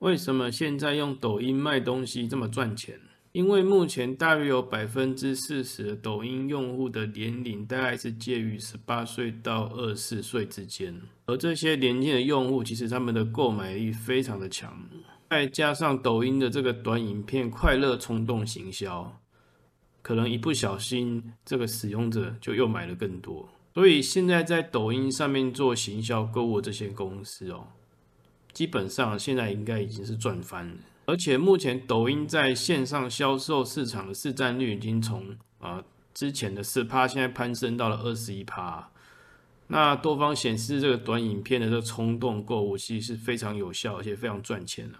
为什么现在用抖音卖东西这么赚钱？因为目前大约有百分之四十的抖音用户的年龄大概是介于十八岁到二十四岁之间，而这些年轻的用户其实他们的购买力非常的强，再加上抖音的这个短影片快乐冲动行销，可能一不小心这个使用者就又买了更多，所以现在在抖音上面做行销购物这些公司哦，基本上现在应该已经是赚翻了。而且目前抖音在线上销售市场的市占率已经从啊之前的四趴，现在攀升到了二十一趴。那多方显示，这个短影片的这个冲动购物其实是非常有效，而且非常赚钱的。